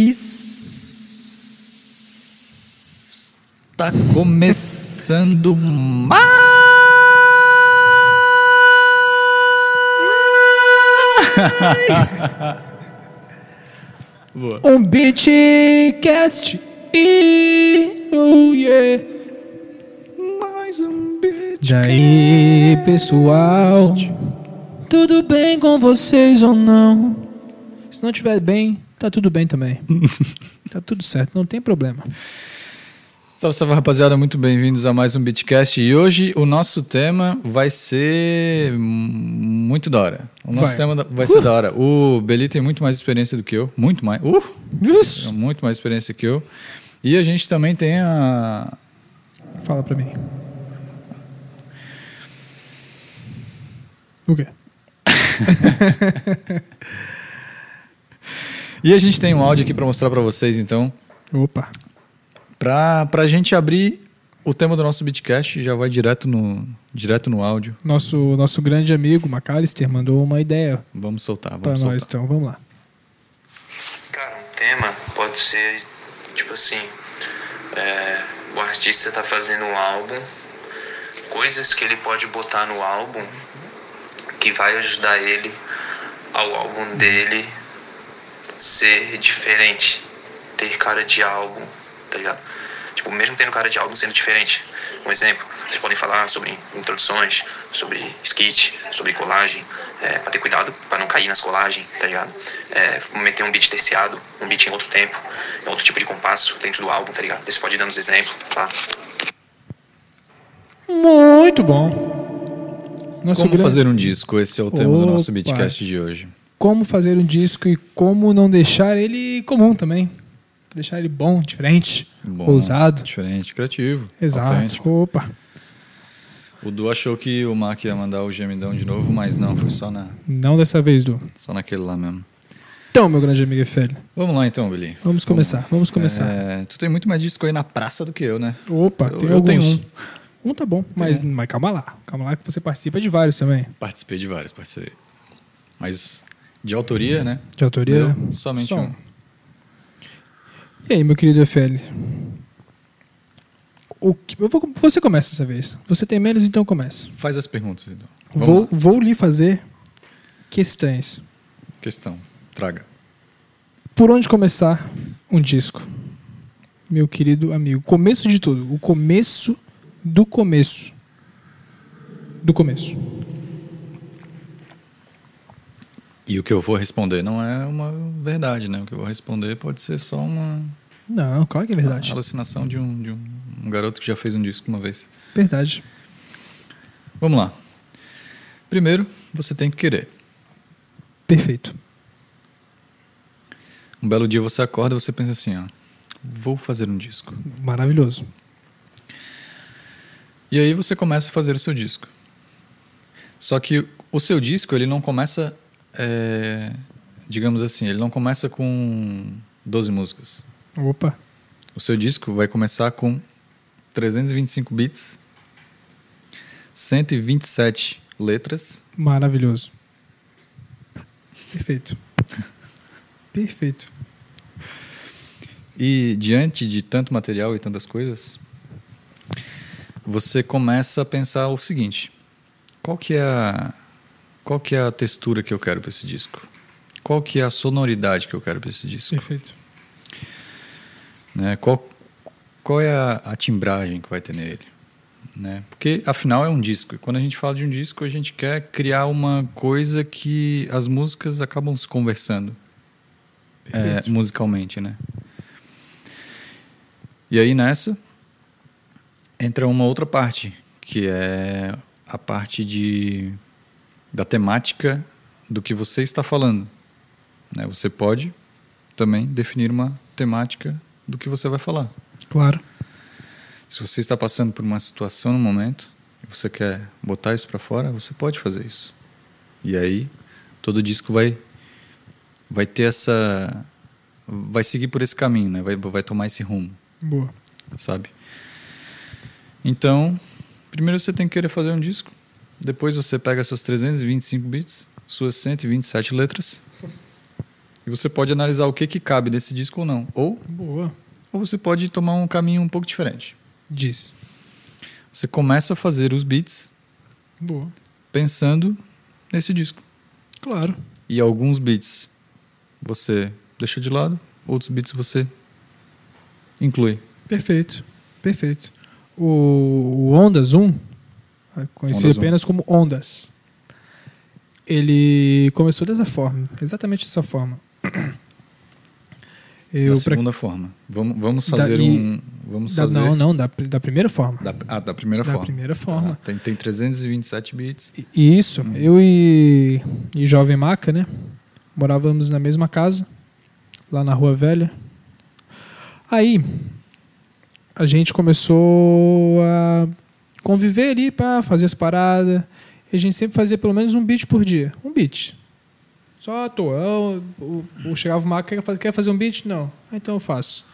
Está começando mais. Um Beatcast. E, oh yeah. Mais um beat. E aí, pessoal? Tudo bem com vocês ou não? Se não tiver bem, tá tudo bem também. tá tudo certo, não tem problema. Salve, salve rapaziada, muito bem-vindos a mais um Beatcast. E hoje o nosso tema vai ser muito da hora. O nosso Vai. tema vai ser da hora. O Beli tem muito mais experiência do que eu, muito mais. Uh! Isso. Muito mais experiência que eu. E a gente também tem a. Fala pra mim. O quê? E a gente tem um áudio aqui para mostrar para vocês, então. Opa. Pra, pra gente abrir o tema do nosso Beatcast, já vai direto no, direto no áudio. Nosso, nosso grande amigo Macalister mandou uma ideia Vamos soltar, pra vamos nós, soltar. então vamos lá. Cara, um tema pode ser tipo assim: é, o artista tá fazendo um álbum, coisas que ele pode botar no álbum que vai ajudar ele ao álbum dele ser diferente, ter cara de álbum, tá ligado? Tipo, mesmo tendo cara de álbum sendo diferente. Um exemplo, vocês podem falar sobre introduções, sobre skit, sobre colagem, é, pra ter cuidado pra não cair nas colagens, tá ligado? É, meter um beat terciado, um beat em outro tempo, em outro tipo de compasso dentro do álbum, tá ligado? Você pode ir dando os exemplos, tá? Muito bom. Nosso Como gran- fazer um disco? Esse é o tema do nosso Opa. Beatcast de hoje. Como fazer um disco e como não deixar ele comum também. Deixar ele bom, diferente, Bom, ousado. Diferente, criativo. Exato. autêntico. Opa. O Du achou que o Mark ia mandar o gemidão de novo, mas não, foi só, na, Não dessa vez, Du. só naquele lá mesmo. Então, meu grande amigo Efélio, Vamos lá então, Billy. vamos começar. Vamos começar. É, tu tem muito mais disco aí na praça do que eu, né? Opa, eu- tem eu tenho alguns. um. Um tá bom, mas, mas calma lá. Calma lá que você participa de vários também. Participei de vários, participei. Mas de autoria, né? De autoria. Meu, somente Só um. E aí, meu querido Efélio? O que- eu vou, você começa dessa vez. Você tem menos, então começa. Faz as perguntas, então. Vamos Vou, lá. vou lhe fazer questões. Questão. Traga. Por onde começar um disco? Meu querido amigo. Começo de tudo. O começo do começo. Do começo. E o que eu vou responder não é uma verdade, né? O que eu vou responder pode ser só uma Não, claro que é verdade. alucinação de um, de um, um garoto que já fez um disco uma vez. Verdade. Vamos lá. Primeiro, você tem que querer. Perfeito. Um belo dia você acorda e você pensa assim, ó, vou fazer um disco. Maravilhoso. E aí você começa a fazer o seu disco. Só que o seu disco, ele não começa, é, digamos assim, ele não começa com 12 músicas. Opa. O seu disco vai começar com 325 bits, 127 letras, Maravilhoso. Perfeito. Perfeito. e diante de tanto material e tantas coisas, você começa a pensar o seguinte: qual que é a qual que é a textura que eu quero para esse disco? Qual que é a sonoridade que eu quero para esse disco? Perfeito. né? Qual, qual é a, a timbragem que vai ter nele? Né? Porque, afinal, é um disco. E quando a gente fala de um disco, a gente quer criar uma coisa que as músicas acabam se conversando é, musicalmente, né? E aí, nessa, entra uma outra parte, que é a parte de, da temática do que você está falando. Né? Você pode também definir uma temática do que você vai falar. Claro. Se você está passando por uma situação no momento e você quer botar isso para fora, você pode fazer isso. E aí todo disco vai vai ter essa vai seguir por esse caminho, né? Vai vai tomar esse rumo, Boa. sabe? Então, primeiro você tem que querer fazer um disco. Depois você pega seus 325 bits, suas 127 letras E você pode analisar o que, que cabe nesse disco ou não. Ou, Boa. ou você pode tomar um caminho um pouco diferente. Diz. Você começa a fazer os beats Boa. pensando nesse disco. Claro. E alguns beats você deixa de lado, outros beats você inclui. Perfeito. Perfeito. O, o Ondas 1, conhecido Ondas 1. apenas como Ondas, ele começou dessa forma, exatamente dessa forma. Eu, da pra- segunda forma. Vamos, vamos Da- fazer e- um. Vamos da- fazer. não, não, da, da primeira forma. Da, ah, da primeira Da forma. primeira forma. Tá, tem, tem 327 bits. E- Isso, Hum. eu e, e Jovem Maca, né? Morávamos na mesma casa, lá na Rua Velha. Aí, a gente começou a conviver ali para fazer as paradas. E a gente sempre fazia pelo menos um beat por dia. Um beat. Só à toa. Eu, o, o- chegava o Maca, quer fazer, quer fazer um beat? Não. Ah, então eu faço.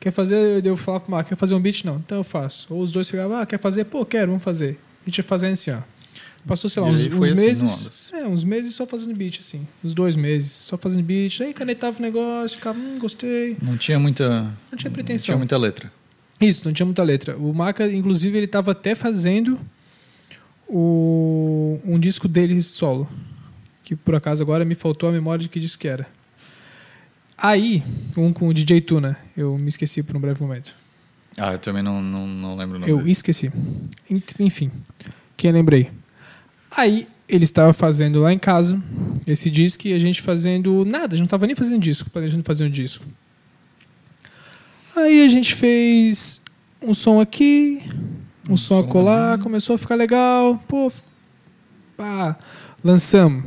Quer fazer? Eu falava pro Maca, quer fazer um beat? Não. Então eu faço. Ou os dois ficavam, ah, quer fazer? Pô, quero, vamos fazer. A gente ia fazendo assim, ó. Passou, sei lá, uns, uns assim meses. É, uns meses só fazendo beat, assim. Uns dois meses, só fazendo beat. Aí canetava o negócio, ficava, hum, gostei. Não tinha muita. Não tinha Não pretensão. tinha muita letra. Isso, não tinha muita letra. O Maca, inclusive, ele estava até fazendo o, um disco dele solo. Que por acaso agora me faltou a memória de que disco que era. Aí, um com o DJ Tuna, eu me esqueci por um breve momento. Ah, eu também não, não, não lembro o nome Eu desse. esqueci. Enfim, quem lembrei. Aí ele estava fazendo lá em casa esse disco e a gente fazendo nada, a gente não estava nem fazendo disco, planejando fazer um disco. Aí a gente fez um som aqui, um, Um som som começou a ficar legal. Pô, pá, lançamos.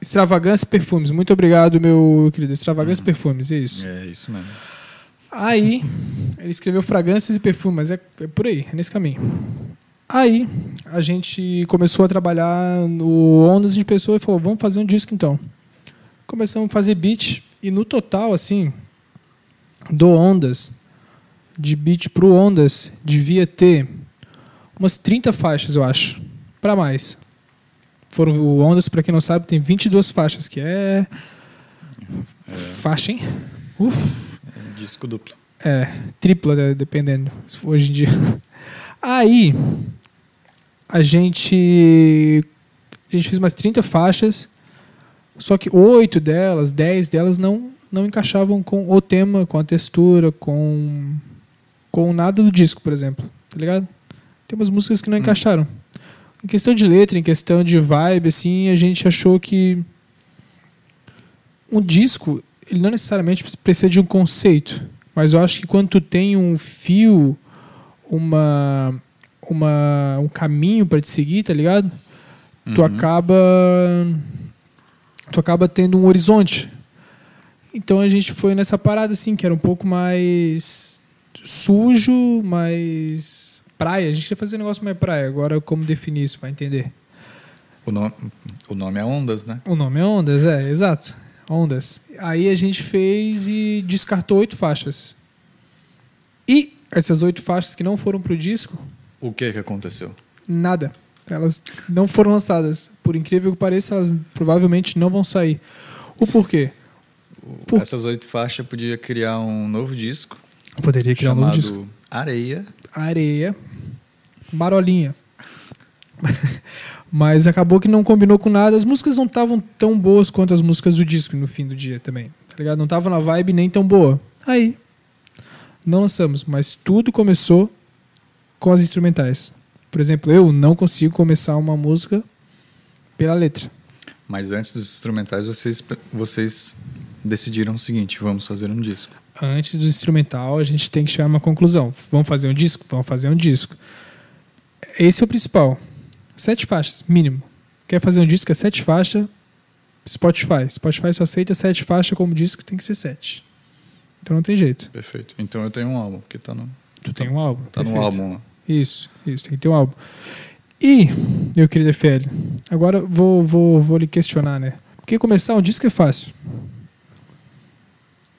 Extravagância e Perfumes. Muito obrigado, meu querido. Extravagância e Perfumes, é isso. É isso mesmo. Aí, ele escreveu fragrâncias e perfumes, é, é por aí, é nesse caminho. Aí, a gente começou a trabalhar no Ondas de Pessoa e falou, vamos fazer um disco então. Começamos a fazer beat, e no total, assim, do Ondas, de beat pro Ondas, devia ter umas 30 faixas, eu acho, para mais. Foram o Ondas, para quem não sabe, tem 22 faixas, que é... Faixa, hein? Uf, É disco duplo. é, tripla, né, dependendo, hoje em dia. Aí, a gente, a gente fez umas 30 faixas, só que oito delas, 10 delas não, não encaixavam com o tema, com a textura, com, com nada do disco, por exemplo. Tá ligado? Tem umas músicas que não Hum. encaixaram. Em questão de letra, em questão de vibe, assim, a gente achou que um disco, ele não necessariamente precisa de um conceito, mas eu acho que quando tu tem um fio, uma, uma um caminho para te seguir, tá ligado? Tu Uhum. acaba tu acaba tendo um horizonte. Então a gente foi nessa parada assim, que era um pouco mais sujo, mais praia. A gente queria fazer um negócio mais praia. Agora como definir isso, vai entender? O, nome, o nome é Ondas, né? O nome é Ondas, é, exato. Ondas. Aí a gente fez e descartou oito faixas. E essas oito faixas que não foram pro disco, O que que aconteceu? nada. Elas não foram lançadas. Por incrível que pareça, elas provavelmente não vão sair. O porquê? Por- Essas oito faixas podia criar um novo disco Poderia criar um novo disco. Areia. Areia, marolinha. Mas acabou que não combinou com nada. As músicas não estavam tão boas quanto as músicas do disco no fim do dia também. Tá ligado? Não tava na vibe nem tão boa. Aí, não lançamos. Mas tudo começou com as instrumentais. Por exemplo, eu não consigo começar uma música pela letra. Mas antes dos instrumentais, vocês, vocês decidiram o seguinte: vamos fazer um disco. Antes do instrumental, a gente tem que chegar a uma conclusão. Vamos fazer um disco? Vamos fazer um disco. Esse é o principal. Sete faixas, mínimo. Quer fazer um disco? É sete faixas. Spotify. Spotify só aceita sete faixas como disco, tem que ser sete. Então não tem jeito. Perfeito. Então eu tenho um álbum, que tá no, Tu tem um álbum. tá no perfeito. álbum lá. Isso, isso, tem que ter um álbum. E, meu querido FL, agora vou, vou, vou lhe questionar, né? Porque começar um disco é fácil.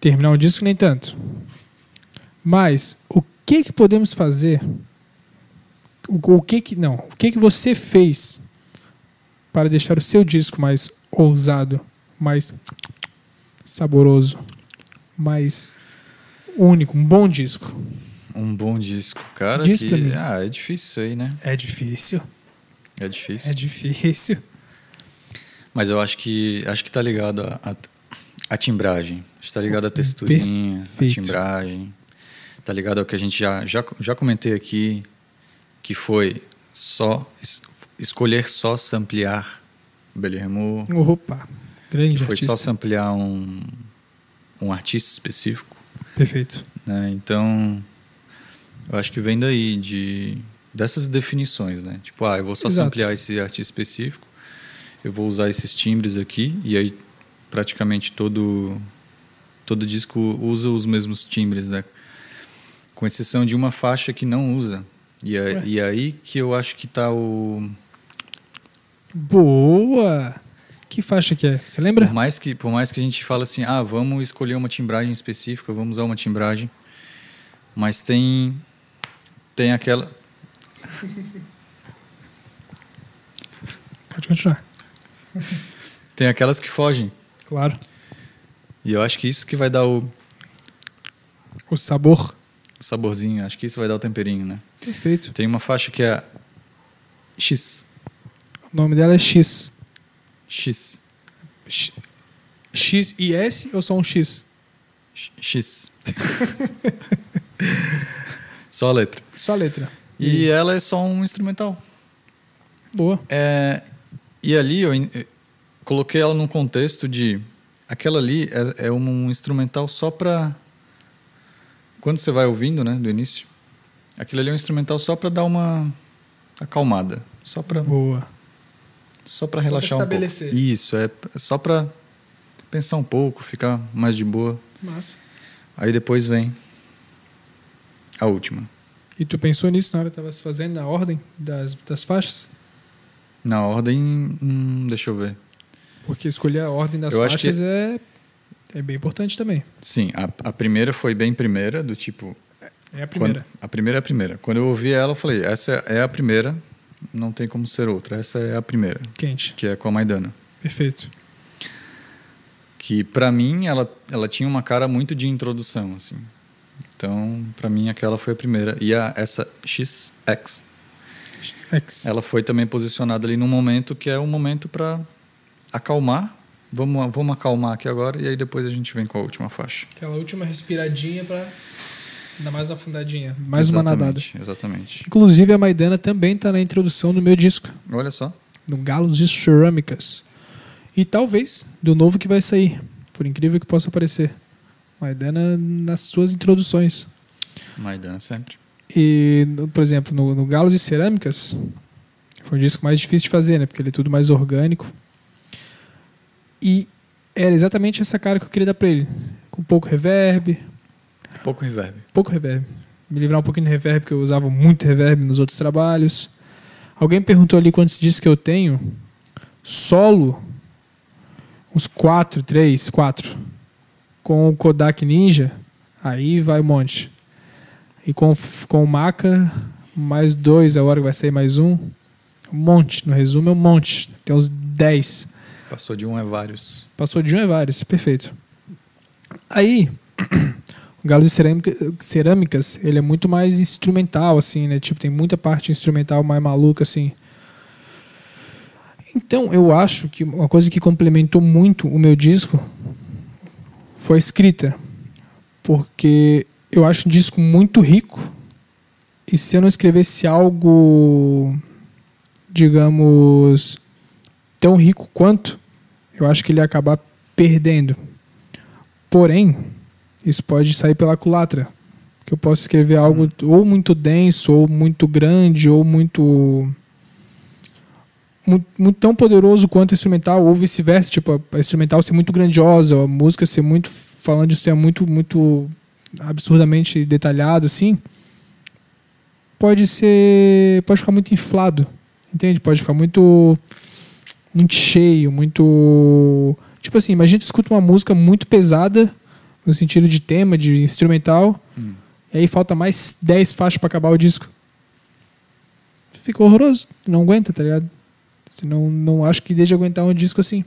Terminar um disco nem tanto. Mas o que que podemos fazer? O, o que que não? O que que você fez para deixar o seu disco mais ousado, mais saboroso, mais único, um bom disco. Um bom disco. Cara, Diz que... Ah, é difícil isso aí, né? É difícil. É difícil. É difícil. Mas eu acho que acho que tá ligado a, a, a timbragem. Está ligado a texturinha, a Perfeito. timbragem. Tá ligado ao que a gente já, já, já comentei aqui, que foi só es- escolher só samplear Belirremo, Opa, grande que foi artista. só samplear um, um artista específico. Perfeito. né? Então, eu acho que vem daí, de, dessas definições, né? Tipo, ah, eu vou só Exato. ampliar esse artista específico, eu vou usar esses timbres aqui, e aí praticamente todo, todo disco usa os mesmos timbres, né? Com exceção de uma faixa que não usa. E, Ué. e aí que eu acho que tá o... Boa! Que faixa que é? Você lembra? Por mais, que, por mais que a gente fale assim, ah, vamos escolher uma timbragem específica, vamos usar uma timbragem, mas tem tem aquela Pode continuar. tem aquelas que fogem. Claro. E eu acho que isso que vai dar o O sabor. saborzinho, acho que isso vai dar o temperinho, né? Perfeito. Tem uma faixa que é X, O nome dela é X. X, X, X e S ou só um X? X. só a letra. Só a letra. E ela é só um instrumental. Boa. É, e ali eu coloquei ela num contexto de aquela ali é, é um instrumental só pra quando você vai ouvindo, né, do início, aquilo ali é um instrumental só pra dar uma acalmada, só pra Boa. só para pra relaxar um pouco. estabelecer. Isso é só pra pensar um pouco, ficar mais de boa. Massa. Aí depois vem a última. E tu pensou nisso na hora que tava se fazendo, na ordem das, das faixas? Na ordem, hum, deixa eu ver. Porque escolher a ordem das Eu faixas é, é bem importante também. Sim, a, a primeira foi bem primeira, do tipo É a primeira. Quando- a primeira é a primeira. Quando eu ouvi ela, eu falei: essa é a primeira, não tem como ser outra. Essa é a primeira, Quente. que é com a Maidana. Perfeito. Que pra mim ela, ela tinha uma cara muito de introdução, assim. Então, pra mim aquela foi a primeira. E a, essa XX, X. ela foi também posicionada ali num momento que é um momento pra acalmar. Vamos, vamos acalmar aqui agora e aí depois a gente vem com a última faixa. Aquela última respiradinha pra dar mais uma afundadinha. Mais uma nadada. Exatamente, Exatamente. Inclusive a Maidana também tá na introdução do meu disco. Olha só. no Galos de Cerâmicas. E talvez do novo que vai sair, por incrível que possa parecer. Maidana nas suas introduções. Maidana sempre. E, por exemplo, no, no Galos de Cerâmicas, foi um disco mais difícil de fazer, né? Porque ele é tudo mais orgânico. E era exatamente essa cara que eu queria dar pra ele. Com pouco reverb, Pouco reverb. pouco reverb. Me livrar um pouquinho de reverb, porque eu usava muito reverb nos outros trabalhos. Alguém perguntou ali quantos discos que eu tenho. Solo, uns 4, 3, 4. Com o Kodak Ninja, aí vai um monte. E com, com o Maca, mais dois, a hora que vai sair mais um. Um monte, no resumo é um monte. Tem uns 10. Passou de um a vários. Passou de um é vários, perfeito. Aí, o Galo de cerâmica, Cerâmicas, ele é muito mais instrumental, assim, né? Tipo, tem muita parte instrumental mais maluca, assim. Então, eu acho que uma coisa que complementou muito o meu disco foi a escrita. Porque eu acho um disco muito rico. E se eu não escrevesse algo, digamos, tão rico quanto, eu acho que ele ia acabar perdendo. Porém, isso pode sair pela culatra. Que eu posso escrever algo ou muito denso, ou muito grande, ou muito. Muito, muito tão poderoso quanto instrumental, ou vice-versa, tipo, a, a instrumental ser muito grandiosa, a música ser muito. falando de ser muito, muito absurdamente detalhado, assim. Pode ser. pode ficar muito inflado, entende? Pode ficar muito. Muito cheio, muito. Tipo assim, imagina que tu escuta uma música muito pesada, no sentido de tema, de instrumental, Hum. e aí falta mais 10 faixas pra acabar o disco. Fica horroroso. Não aguenta, tá ligado? Não, não acho que deixe aguentar um disco assim.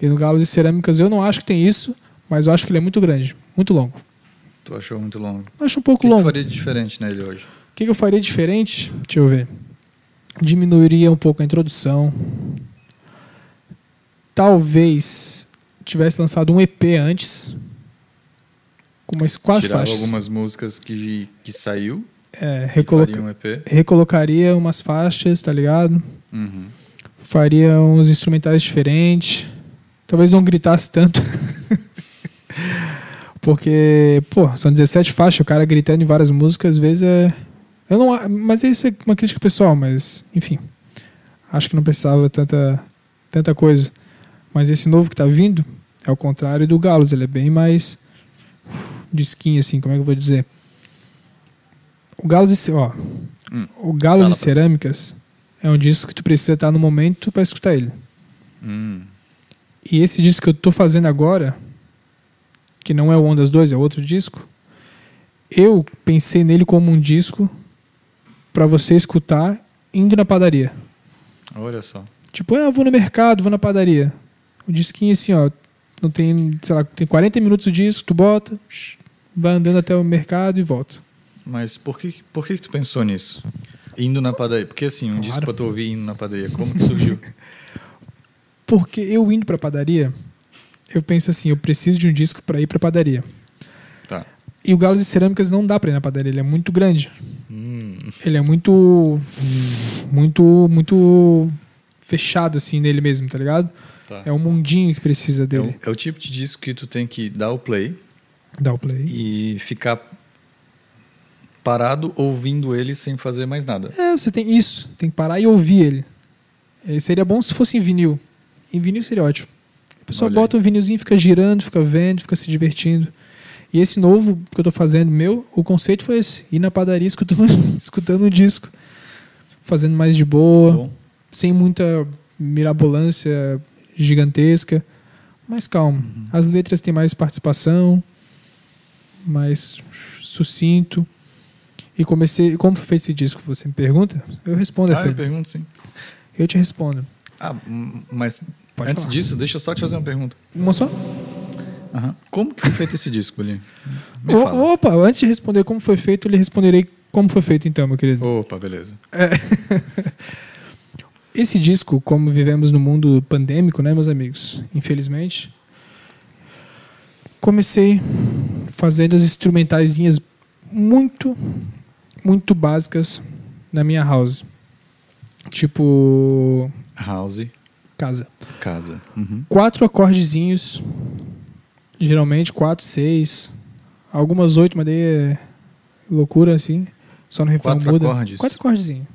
E no Galo de Cerâmicas eu não acho que tem isso, mas eu acho que ele é muito grande, muito longo. Tu achou muito longo. Acho um O pouco que, que tu longo. faria diferente nele hoje? O que, que eu faria diferente? Deixa eu ver. Diminuiria um pouco a introdução. Talvez tivesse lançado um EP antes. Com umas quatro Tirava faixas. algumas músicas que, que saiu É, recoloca- um EP. recolocaria umas faixas, tá ligado? Uhum. Faria uns instrumentais diferentes. Talvez não gritasse tanto. Porque, pô, são 17 faixas, o cara gritando em várias músicas, às vezes é. Eu não, mas isso é uma crítica pessoal, mas, enfim. Acho que não precisava tanta, tanta coisa. Mas esse novo que tá vindo é o contrário do Galos, ele é bem mais disquinho, assim, como é que eu vou dizer? O Galos, de ó, Hum. o Galos de Cerâmicas é um disco que tu precisa estar no momento para escutar ele. Hum. E esse disco que eu tô fazendo agora, que não é o Ondas 2, é outro disco, eu pensei nele como um disco para você escutar indo na padaria. Olha só. Tipo, ah, eu vou no mercado, vou na padaria. O disquinho assim, ó, não tem, sei lá, tem 40 minutos o disco, tu bota, vai andando até o mercado e volta. Mas por que, por que tu pensou nisso? Indo na padaria. Porque assim, um Claro. disco pra tu ouvir indo na padaria. Como que surgiu? Porque eu indo pra padaria, eu penso assim, eu preciso de um disco para ir pra padaria. tá. E o Galos de Cerâmicas não dá pra ir na padaria, ele é muito grande. Hum. Ele é muito. Muito. Muito fechado, assim, nele mesmo, tá ligado? Tá. É um mundinho que precisa É dele. o, é o tipo de disco que tu tem que dar o play Dá o play. e ficar parado ouvindo ele sem fazer mais nada. É, você tem isso. Tem que parar e ouvir ele. Eh, seria bom se fosse em vinil. Em vinil seria ótimo. A pessoa Olha bota um vinilzinho, fica girando, fica vendo, fica se divertindo. E esse novo que eu tô fazendo, meu, o conceito foi esse: ir na padaria escutando, escutando o disco. Fazendo mais de boa. Bom, sem muita mirabolância gigantesca, mas calmo. As letras têm mais participação, mais sucinto. E comecei, como foi feito esse disco? Você me pergunta? Eu respondo, ah, eu pergunto sim. Eu te respondo. Ah, mas Pode antes falar. disso, deixa eu só te fazer uma pergunta. Uma só? Aham. Como que foi feito esse disco, Bolinho? Me O- fala. opa, antes de responder como foi feito, eu lhe responderei como foi feito então, meu querido. Opa, beleza. Esse disco, como vivemos no mundo pandêmico, né, meus amigos? Infelizmente. Comecei fazendo as instrumentaizinhas muito, muito básicas na minha house. Tipo, House, casa. casa. Uhum. Quatro acordezinhos, geralmente quatro, seis, algumas oito, mas daí é loucura assim. Só no refrão Quatro muda. acordes. Quatro acordezinhos.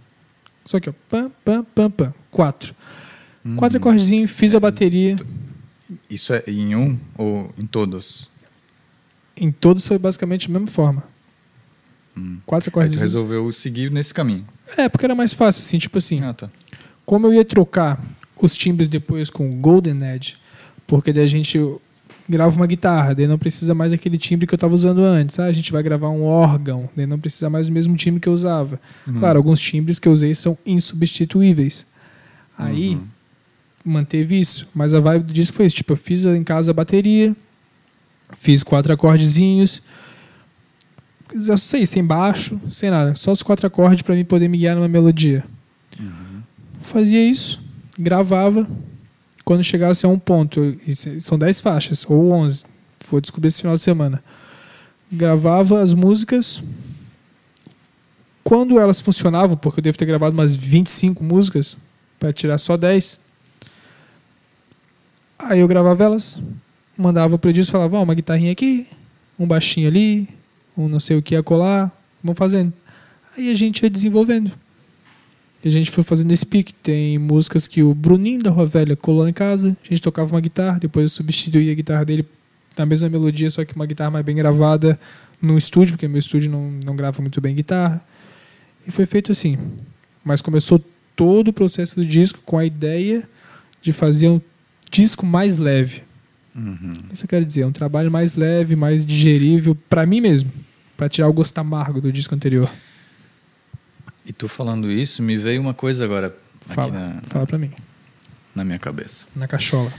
Só que, ó, pam, pam, pam, pam. Quatro. Uhum. Quatro acordezinhos, fiz a bateria. Isso é em um ou em todos? Em todos foi basicamente a mesma forma. Hum. Quatro acordezinhos. resolveu seguir nesse caminho. É, porque era mais fácil, assim, tipo assim. Ah, tá. Como eu ia trocar os timbres depois com o Golden Edge, porque daí a gente grava uma guitarra, daí não precisa mais aquele timbre que eu estava usando antes. Ah, a gente vai gravar um órgão, daí não precisa mais do mesmo timbre que eu usava. Uhum. Claro, alguns timbres que eu usei são insubstituíveis. Aí Uhum. manteve isso, mas a vibe do disco foi isso, tipo, eu fiz em casa a bateria, fiz quatro acordezinhos, eu sei, sem baixo, sem nada, só os quatro acordes para mim poder me guiar numa melodia. Uhum. Fazia isso, gravava, quando chegasse a um ponto, são 10 faixas, ou 11, vou descobrir esse final de semana. Gravava as músicas. Quando elas funcionavam, porque eu devo ter gravado umas 25 músicas, para tirar só 10. Aí eu gravava elas, mandava pro disco, falava, ó, uma guitarrinha aqui, um baixinho ali, um não sei o que a colar, vamos fazendo. Aí a gente ia desenvolvendo. A gente foi fazendo esse pique. Tem músicas que o Bruninho da Rua Velha colou em casa, a gente tocava uma guitarra, depois eu substituí a guitarra dele na mesma melodia, só que uma guitarra mais bem gravada no estúdio, porque meu estúdio não, não grava muito bem guitarra. E foi feito assim. Mas começou todo o processo do disco com a ideia de fazer um disco mais leve. Uhum. Isso eu quero dizer, um trabalho mais leve, mais digerível para mim mesmo, para tirar o gosto amargo do disco anterior. E tu falando isso, me veio uma coisa agora Fala, na, fala para mim, na minha cabeça. na cachola.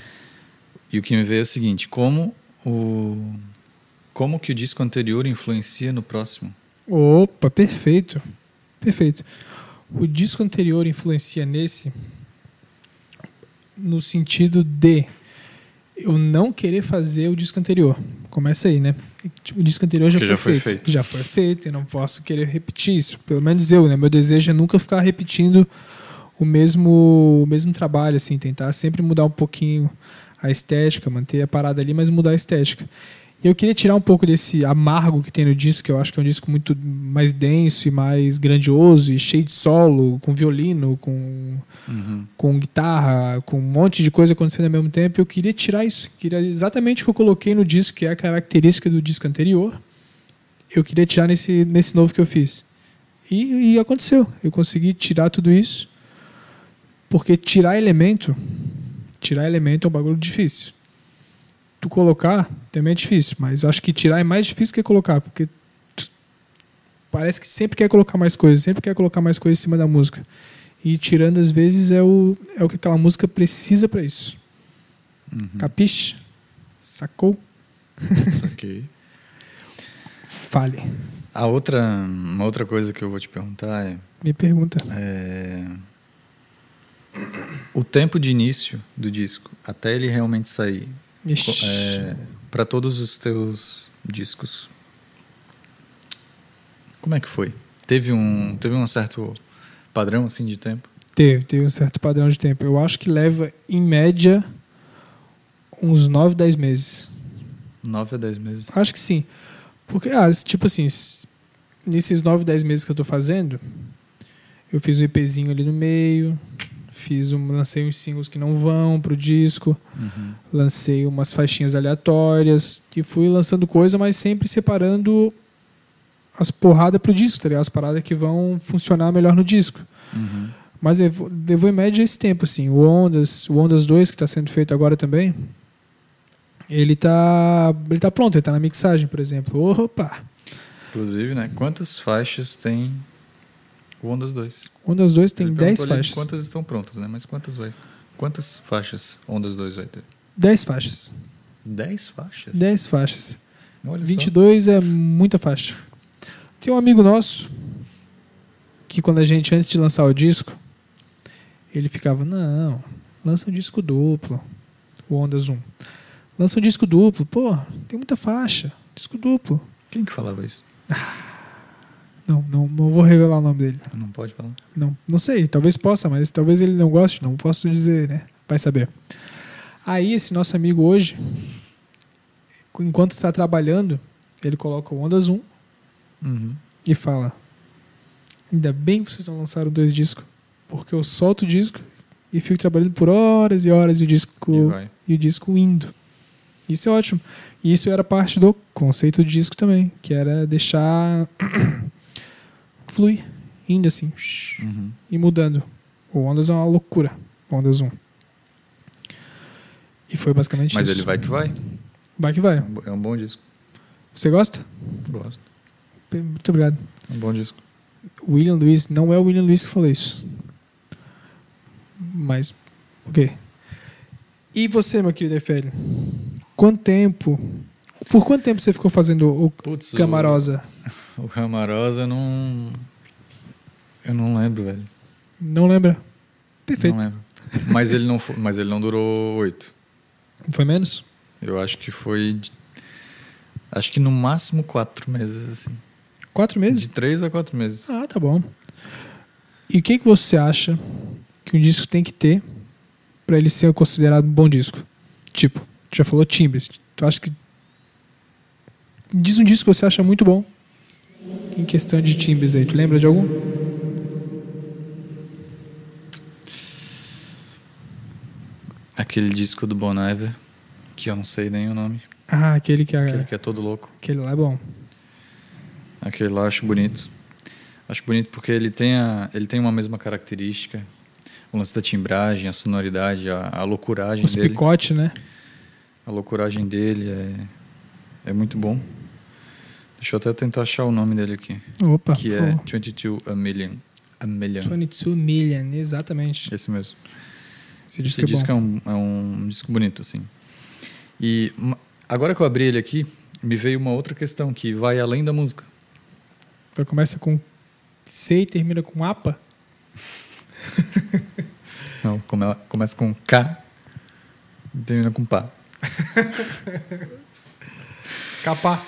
E o que me veio é o seguinte: como o como que o disco anterior influencia no próximo? Opa, perfeito. Perfeito. O disco anterior influencia nesse no sentido de eu não querer fazer o disco anterior. Começa aí, né? O disco anterior já, foi, já foi feito. feito. Já foi feito e não posso querer repetir isso. Pelo menos eu, né? Meu desejo é nunca ficar repetindo o mesmo, o mesmo trabalho, assim, tentar sempre mudar um pouquinho a estética, manter a parada ali, mas mudar a estética. E eu queria tirar um pouco desse amargo que tem no disco, que eu acho que é um disco muito mais denso e mais grandioso e cheio de solo, com violino, com Uhum. com guitarra, com um monte de coisa acontecendo ao mesmo tempo. Eu queria tirar isso. Queria exatamente o que eu coloquei no disco, que é a característica do disco anterior. Eu queria tirar nesse, nesse novo que eu fiz. E, e aconteceu. Eu consegui tirar tudo isso. Porque tirar elemento, tirar elemento é um bagulho difícil. Tu colocar também é difícil, mas eu acho que tirar é mais difícil que colocar, porque parece que sempre quer colocar mais coisas, sempre quer colocar mais coisas em cima da música. E tirando às vezes é o, é o que aquela música precisa para isso. Uhum. Capiche? Sacou? Saquei. Fale. A outra, uma outra coisa que eu vou te perguntar é, Me pergunta. é, o tempo de início do disco até ele realmente sair Ixi. para todos os teus discos. Como é que foi? Teve um teve um certo padrão assim de tempo? Teve, teve um certo padrão de tempo. Eu acho que leva, em média, uns 9, 10 meses. 9 a 10 meses. Acho que sim. Porque, ah, tipo assim, nesses 9, 10 meses que eu tô fazendo, eu fiz um EPzinho ali no meio, fiz um, lancei uns singles que não vão pro disco, Uhum. lancei umas faixinhas aleatórias e fui lançando coisa, mas sempre separando as porradas pro disco, tá ligado? As paradas que vão funcionar melhor no disco. Uhum. Mas levou, levou em média esse tempo, assim. O Ondas, o Ondas 2, que está sendo feito agora também, ele tá, ele tá pronto, ele tá na mixagem, por exemplo. Opa! Inclusive, né? Quantas faixas tem o Ondas 2? O Ondas 2 tem Ele 10 perguntou ali faixas. Quantas estão prontas, né? Mas quantas vai? Quantas faixas Ondas 2 vai ter? 10 faixas. 10 faixas? 10 faixas. Olha 22 é muita faixa. Tem um amigo nosso que quando a gente, antes de lançar o disco, ele ficava, não, lança um disco duplo, o Ondas 1. Lança um disco duplo, pô, tem muita faixa, disco duplo. só. Quem que falava isso? Não, não, não vou revelar o nome dele. Não pode falar. Não, não sei, talvez possa, mas talvez ele não goste, não posso dizer, né? Vai saber. Aí esse nosso amigo hoje, enquanto está trabalhando, ele coloca o Ondas 1 Uhum. e fala: Ainda bem que vocês não lançaram dois discos, porque eu solto o disco e fico trabalhando por horas e horas e o disco, E e o disco indo. Isso é ótimo. E isso era parte do conceito de disco também, que era deixar fluir, indo assim, Uhum. e mudando. O Ondas é uma loucura. Ondas 1. E foi basicamente Mas isso. ele vai que vai. Vai que É vai. um, bo- é um bom disco. Você gosta? Gosto. Muito obrigado. É um bom disco. William Lewis, não é o William Lewis que falou isso. Mas, ok. E você, meu querido Efélio? Quanto tempo? Por quanto tempo você ficou fazendo o Putz, o- Camarosa? O Camarosa eu não. Eu não lembro, velho. Não lembra? Perfeito. Não lembro. Mas ele não, fo- mas ele não durou oito. Foi menos? Eu acho que foi. Acho que no máximo quatro meses, assim. Quatro meses? De três a quatro meses. Ah, tá bom. E o que, que você acha que um disco tem que ter para ele ser considerado um bom disco? Tipo, tu já falou timbres. Tu acha que. Diz um disco que você acha muito bom em questão de timbres aí. Tu lembra de algum? Aquele disco do Bon Iver, que eu não sei nem o nome. Ah, aquele que, Aquele é, que é todo louco. aquele lá é bom. Aquele lá eu acho bonito. Acho bonito porque ele tem, a, ele tem uma mesma característica. O lance da timbragem, a sonoridade, a, a loucuragem Os dele. picote, né? A loucuragem dele é, é muito bom. Deixa eu até tentar achar o nome dele aqui. Opa, que é favor. 22 A Million. A Million. 22 Million, exatamente. Esse mesmo. Esse disco Esse é disco bom. é um, é um disco bonito, assim. E agora que eu abri ele aqui, me veio uma outra questão que vai além da música. Então começa com C e termina com APA. Não, come- começa com K e termina com Pá. Capá.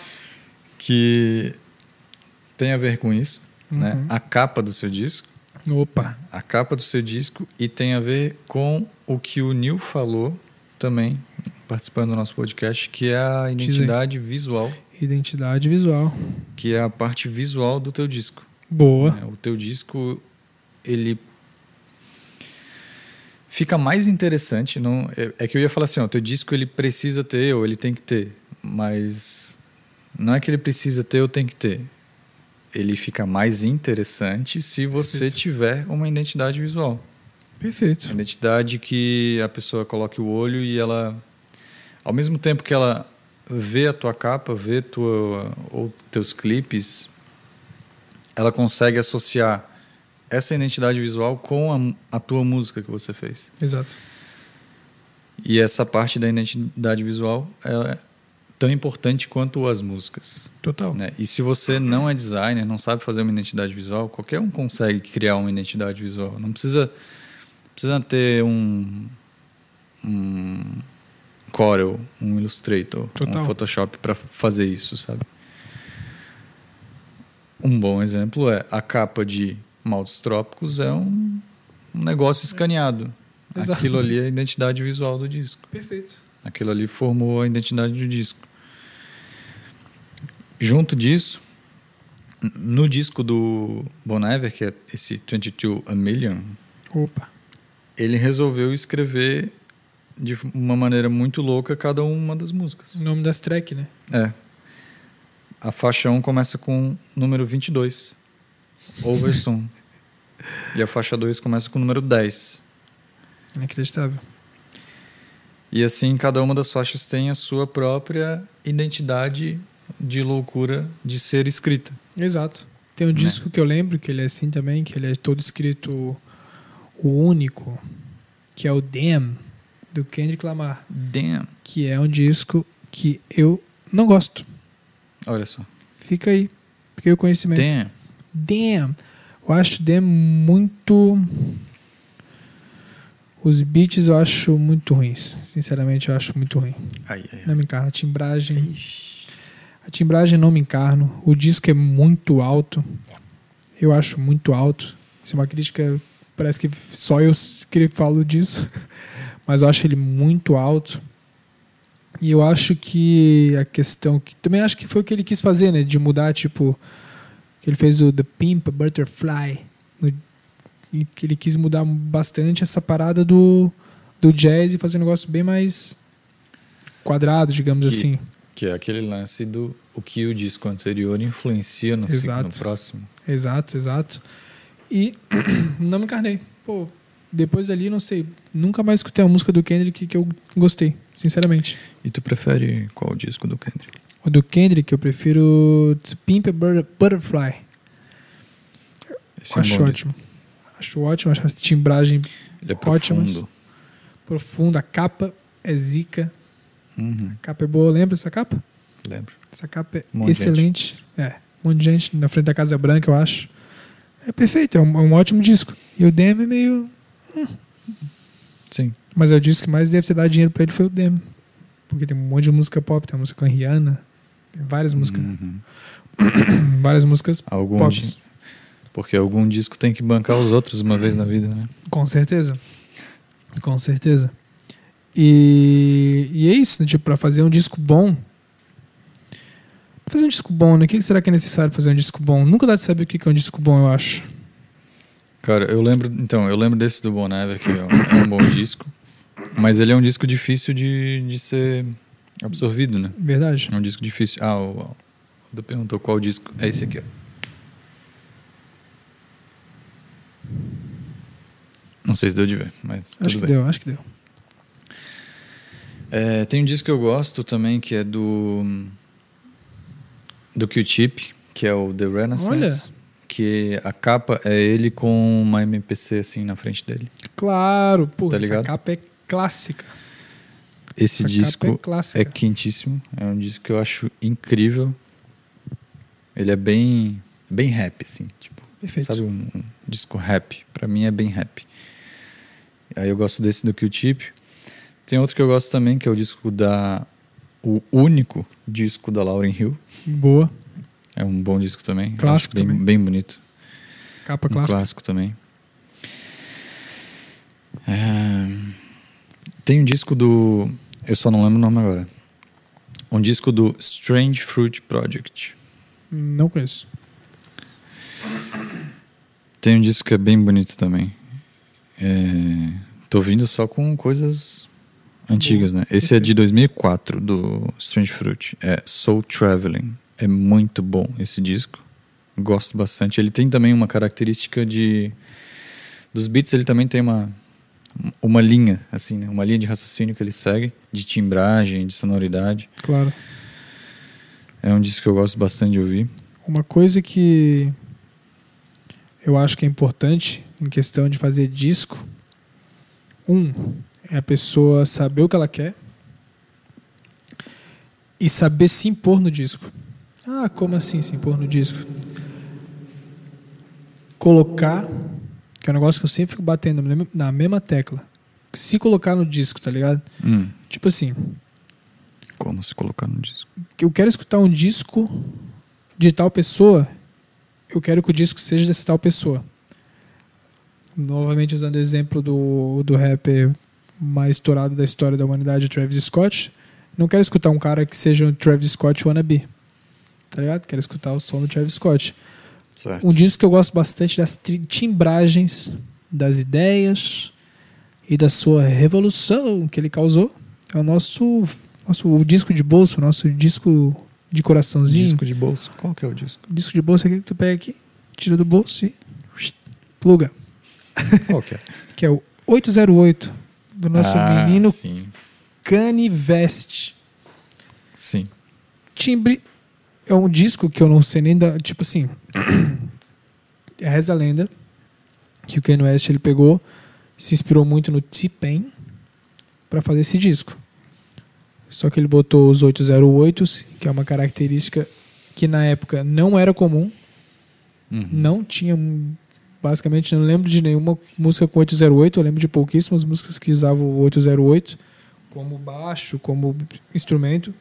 Que tem a ver com isso, né? Uhum. A capa do seu disco, Opa. a capa do seu disco e tem a ver com o que o Neil falou também, participando do nosso podcast, que é a identidade visual, Identidade visual. que é a parte visual do teu disco. Boa. né? O teu disco, ele fica mais interessante. Não, é, é que eu ia falar assim, ó, o teu disco ele precisa ter ou ele tem que ter, mas não é que ele precisa ter ou tem que ter. Ele fica mais interessante se você Perfeito. tiver uma identidade visual. Uma Perfeito. identidade que a pessoa coloque o olho e ela, ao mesmo tempo que ela vê a tua capa, vê tua, ou teus clipes, ela consegue associar essa identidade visual com a, a tua música que você fez. Exato. E essa parte da identidade visual é tão importante quanto as músicas. Total. né? E se você não é designer, não sabe fazer uma identidade visual, qualquer um consegue criar uma identidade visual. Não precisa, precisa ter um, um Corel, um Illustrator, Total. um Photoshop para fazer isso, sabe? Um bom exemplo é a capa de Maltos Trópicos é um, um negócio escaneado. Exato. Aquilo ali é a identidade visual do disco. Perfeito. Aquilo ali formou a identidade do disco. Junto disso, no disco do Bon Iver, que é esse 22 A Million, Opa. ele resolveu escrever de uma maneira muito louca cada uma das músicas. O nome das track, né? É. A faixa 1 começa com o número 22, Over Soon. e a faixa 2 começa com o número 10. Inacreditável. E assim, cada uma das faixas tem a sua própria identidade de loucura de ser escrita. Exato. Tem um disco que eu lembro que ele é assim também, que ele é todo escrito o único, que é o Damn, do Kendrick Lamar, Damn. que é um disco que eu não gosto. Olha só. Fica aí, fica aí o conhecimento. Damn. Damn. Eu acho Damn muito. Os beats eu acho muito ruins. Sinceramente, eu acho muito ruim. Ai, ai, Não me encarna. Timbragem. A timbragem não me encarno. O disco é muito alto. Eu acho muito alto. Isso é uma crítica. Parece que só eu que falo disso. Mas eu acho ele muito alto. E eu acho que a questão. que Também acho que foi o que ele quis fazer, né? De mudar, tipo. Que ele fez o The Pimp Butterfly. no- e que ele quis mudar bastante essa parada do, do jazz e fazer um negócio bem mais quadrado, digamos Que- assim. Que é aquele lance do o que o disco anterior influencia no, Exato. no próximo. Exato, exato. E não me encarnei. Pô, depois ali, não sei, nunca mais escutei uma música do Kendrick que eu gostei, sinceramente. E tu prefere qual disco do Kendrick? O do Kendrick eu prefiro Pimp Butterfly. Esse Eu acho é ótimo. Acho ótimo, acho a timbragem. Ele é ótimas. profundo. profunda. A capa é zica. Uhum, A capa é boa, lembra essa capa? lembro. Essa capa é Um excelente. É, um monte de gente na frente da Casa Branca, eu acho. É perfeito, é um, é um ótimo disco. E o Dem é meio. Sim. Mas é o disco que mais deve ter dado dinheiro pra ele foi o Dem. Porque tem um monte de música pop, tem uma música com a Rihanna, tem várias músicas. Uhum. Várias músicas Algum pop. di- Porque algum disco tem que bancar os outros uma vez na vida, né? Com certeza. Com certeza. E, e é isso, né? Tipo, pra fazer um disco bom. Fazer um disco bom, né? O que será que é necessário fazer um disco bom? Nunca dá de saber o que é um disco bom, eu acho. Cara, eu lembro. Então, eu lembro desse do Bon Iver, que é um, é um bom disco. Mas ele é um disco difícil de, de ser absorvido, né? Verdade? É um disco difícil. Ah, o, o perguntou qual disco. É esse aqui, ó. Não sei se deu de ver, mas Acho que bem. deu, acho que deu. É, tem um disco que eu gosto também, que é do. Do Q-Tip, que é o The Renaissance. Olha. Que a capa é ele com uma MPC assim na frente dele. Claro, pô, Tá essa ligado? capa é clássica. esse Essa disco é é quentíssimo. É um disco que eu acho incrível. Ele é bem, bem rap, assim. Tipo, Perfeito. sabe, um, um disco rap. Pra mim é bem rap. Aí eu gosto desse do Q-Tip. Tem outro que eu gosto também, que é o disco da... O único disco da Lauryn Hill. Boa. É um bom disco também. Clássico bem, também. bem bonito. Capa Um clássica. clássico também. É, Tem um disco do. Eu só não lembro o nome agora. Um disco do Strange Fruit Project. Não conheço. Tem um disco que é bem bonito também. É, Tô vindo só com coisas antigas, né? Esse é de 2004, do Strange Fruit. É Soul Traveling. É muito bom esse disco. Gosto bastante. Ele tem também uma característica de. Dos beats, ele também tem uma, uma linha, assim, né? Uma linha de raciocínio que ele segue, de timbragem, de sonoridade. Claro. É um disco que eu gosto bastante de ouvir. Uma coisa que eu acho que é importante em questão de fazer disco, um é a pessoa saber o que ela quer e saber se impor no disco. Ah, como assim se impor no disco? Colocar, que é um negócio que eu sempre fico batendo na mesma- tecla. Se colocar no disco, tá ligado? Hum, Tipo assim, como se colocar no disco? que eu quero escutar um disco de tal pessoa, eu quero que o disco seja dessa tal pessoa. Novamente usando o exemplo do, do rapper mais estourado da história da humanidade, Travis Scott. Não quero escutar um cara que seja um Travis Scott wannabe. Tá ligado? Quero escutar o som do Travis Scott. Certo. Um disco que eu gosto bastante das timbragens, das ideias e da sua revolução que ele causou. É o nosso, nosso o disco de bolso, nosso disco de coraçãozinho. Disco de bolso? Qual que é o disco? Disco de bolso é aquele que tu pega aqui, tira do bolso e pluga. Qual que é? Que é o 808 do nosso Ah, menino Sim. Caniveste. Sim. Timbre é um disco que eu não sei nem da. Tipo assim. é reza a lenda que o Kanye West ele pegou, se inspirou muito no T-Pain para fazer esse disco. Só que ele botou os 808s, que é uma característica que na época não era comum, Uhum. não tinha basicamente não lembro de nenhuma música com 808, eu lembro de pouquíssimas músicas que usavam o 808 como baixo, como instrumento.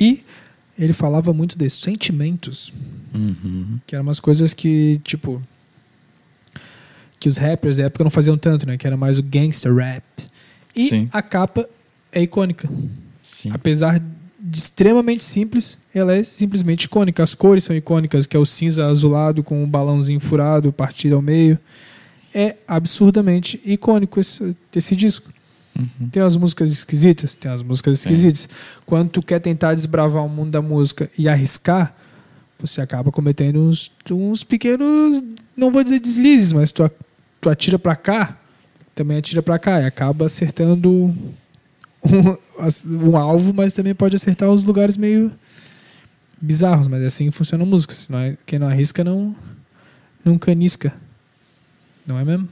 E ele falava muito de sentimentos, Uhum. que eram umas coisas que, tipo, que os rappers da época não faziam tanto, né? Que era mais o gangster rap. E Sim. a capa é icônica. Sim. Apesar extremamente simples, ela é simplesmente icônica. As cores são icônicas, que é o cinza azulado com um balãozinho furado partido ao meio. É absurdamente icônico esse, esse disco. Uhum. Tem umas músicas esquisitas? Tem umas músicas esquisitas. Quando tu quer tentar desbravar o mundo da música e arriscar, você acaba cometendo uns, uns pequenos, não vou dizer deslizes, mas tu, tu atira pra cá, também atira pra cá e acaba acertando um, um alvo, mas também pode acertar os lugares meio bizarros, mas é assim que funciona a música. Se não é- quem não arrisca não, não canisca. Não é mesmo?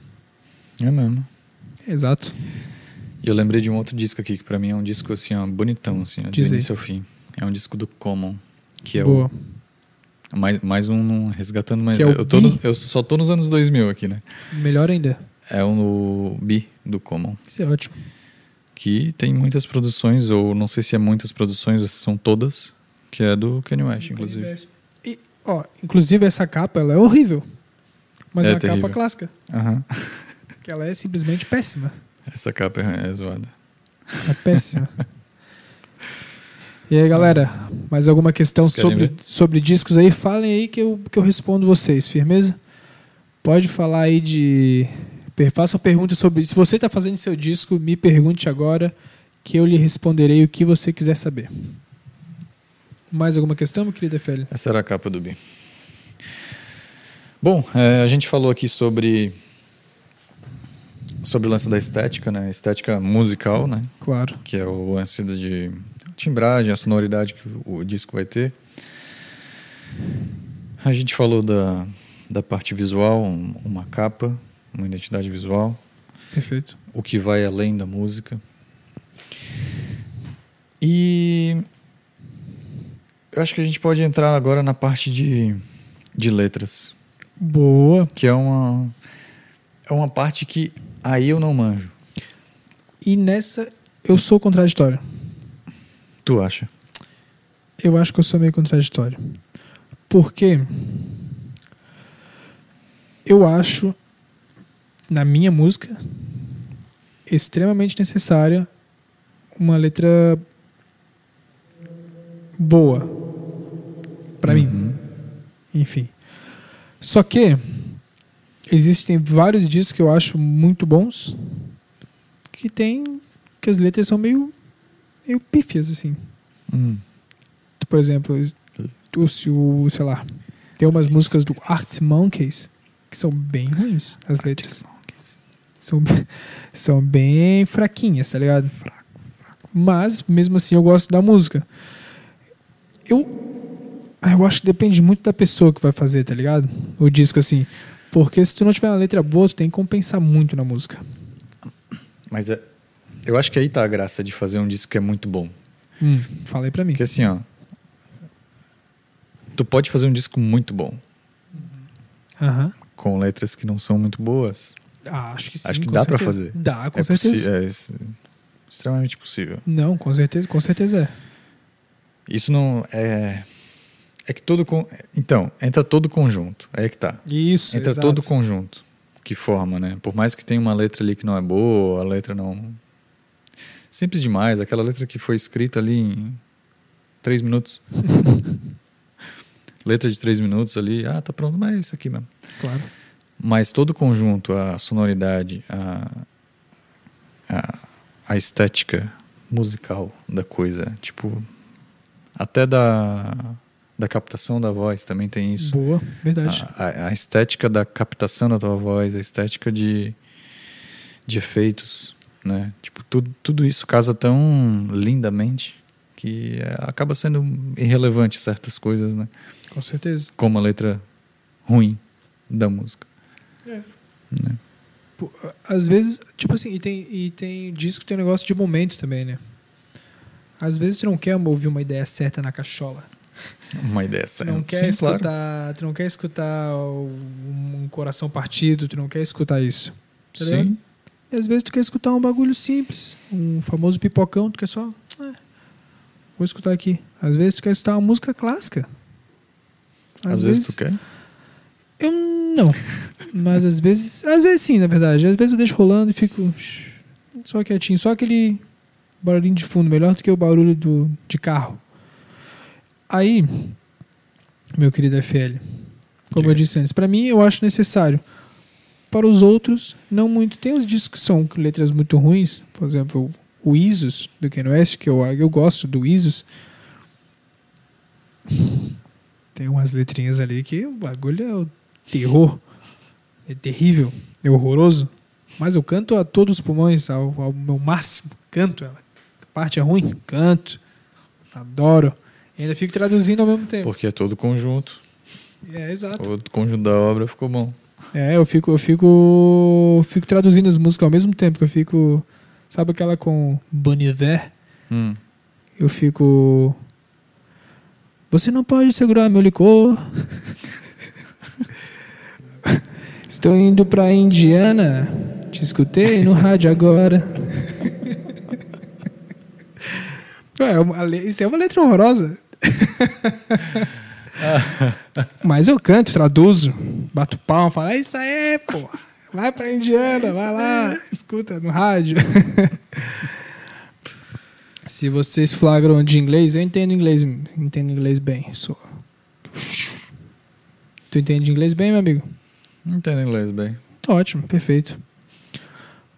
É mesmo. Exato. E eu lembrei de um outro disco aqui, que pra mim é um disco assim, ó, bonitão, assim, ó, aí. início ao fim. É um disco do Common, que é Boa. o mais, mais um resgatando, mas Que é eu, tô nos- eu só tô nos anos 2000 aqui, né? Melhor ainda. É o Bi do Common, Isso é ótimo. Que tem muitas produções, ou não sei se é muitas produções, ou se são todas, que é do Kanye West, inclusive. E, ó, inclusive essa capa ela é horrível. Mas É é, uma terrível. capa clássica. Aham. Que ela é simplesmente péssima. Essa capa é, é zoada. É péssima. e aí, galera, mais alguma questão sobre, ver? sobre discos aí? Falem aí que eu, que eu respondo vocês, firmeza? Pode falar aí de. Façam perguntas sobre. Se você está fazendo seu disco, me pergunte agora que eu lhe responderei o que você quiser saber. Mais alguma questão, meu querido Efélio? Essa era a capa do Bi. Bom, é, a gente falou aqui sobre sobre o lance da estética, né? Estética musical, né? Claro. Que é o lance de timbragem, a sonoridade que o disco vai ter. A gente falou da, da parte visual, um- uma capa, uma identidade visual. Perfeito. o que vai além da música. E eu acho que a gente pode entrar agora na parte de, de letras, Boa. que é uma é uma parte que aí eu não manjo. E nessa eu sou contraditório. Tu acha? Eu acho que eu sou meio contraditório. Porque eu acho, na minha música, extremamente necessária uma letra boa. Pra mim. Uhum. Enfim. Só que existem vários discos que eu acho muito bons que tem que as letras são meio meio pífias assim. Hum. Por exemplo, o, o sei lá, tem umas músicas do Art Monkeys que são bem ruins as letras. São, são bem fraquinhas, tá ligado? Mas, mesmo assim, eu gosto da música. Eu, eu acho que depende muito da pessoa que vai fazer, tá ligado? O disco, assim. Porque se tu não tiver uma letra boa, tu tem que compensar muito na música. Mas é, eu acho que aí tá a graça de fazer um disco que é muito bom. Hum, falei pra mim. Porque assim, ó, tu pode fazer um disco muito bom Aham. com letras que não são muito boas. Ah, acho que sim. Acho que dá certeza. fazer. Dá, com é certeza. é extremamente possível. Não, com certeza, com certeza é. Isso não é é que todo con- então entra todo conjunto. Aí é que tá. Isso, Entra exato. todo conjunto que forma, né? Por mais que tenha uma letra ali que não é boa, a letra não simples demais, aquela letra que foi escrita ali em três minutos. letra de três minutos ali, ah, tá pronto, mas é isso aqui mesmo. Claro. Mas todo o conjunto, a sonoridade, a, a, a estética musical da coisa, tipo, até da, da captação da voz também tem isso. Boa, verdade. A, a- a estética da captação da tua voz, a estética de, de efeitos, né? Tipo, tudo, tudo isso casa tão lindamente que é, acaba sendo irrelevante certas coisas, né? Com certeza. Como a letra ruim da música. É. Né? Pô, Às vezes, tipo assim, e tem, e tem disco tem um negócio de momento também, né? Às vezes tu não quer ouvir uma ideia certa na cachola. Uma ideia certa. não quer Sim, claro. escutar, tu não quer escutar um coração partido, tu não quer escutar isso. Tá ligado? Sim. E às vezes tu quer escutar um bagulho simples, um famoso pipocão, tu quer só, é, vou escutar aqui. Às vezes tu quer escutar uma música clássica. Às, vezes, tu quer. Eu não. Mas às vezes. Às vezes sim, na verdade. Às vezes eu deixo rolando e fico. Só quietinho. Só aquele barulhinho de fundo, melhor do que o barulho do, de carro. Aí, meu querido FL, como Diga. eu disse antes, pra mim eu acho necessário. Para os outros, não muito. Tem os discos que são com letras muito ruins, por exemplo, o Isus do Ken West, que eu, eu gosto do Isus. Tem umas letrinhas ali que o bagulho é terror. É terrível, é horroroso. Mas eu canto a todos os pulmões, ao, ao meu máximo. Canto ela. A parte é ruim? Canto. Adoro. E ainda fico traduzindo ao mesmo tempo. Porque é todo conjunto. É, exato. O conjunto da obra ficou bom. É, eu fico, eu fico, fico traduzindo as músicas ao mesmo tempo que eu fico, sabe aquela com Bon Iver? Hum. Eu fico Você não pode segurar meu licor. Estou indo pra Indiana. Te escutei no rádio agora. Ué, é isso é uma letra horrorosa. Mas eu canto, traduzo, bato palma, falo, é isso aí, pô. Vai pra Indiana, vai lá, escuta no rádio. Se vocês flagram de inglês, eu entendo inglês, entendo inglês bem. Sou... Tu entende inglês bem, meu amigo? Não entendo inglês bem. Tá ótimo, perfeito.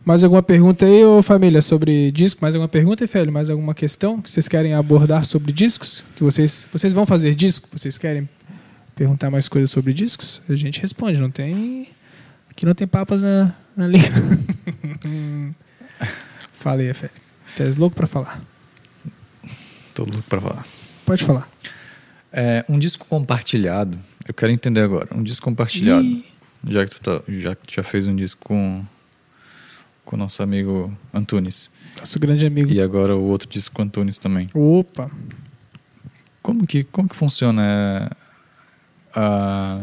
Mais alguma pergunta aí, ô família, sobre disco? Mais alguma pergunta, Efélio? Mais alguma questão que vocês querem abordar sobre discos? Que vocês, vocês vão fazer disco? Vocês querem perguntar mais coisas sobre discos? A gente responde, não tem... Aqui não tem papas na, na língua. Fala aí, Efélio. Tu és louco pra falar. Tô louco pra falar. Pode falar. É, um disco compartilhado. Eu quero entender agora. Um disco compartilhado. Ih, Já que tu tá, já, já fez um disco com com o nosso amigo Antunes. Nosso grande amigo. E agora o outro disco com Antunes também. Opa! Como que, como que funciona a.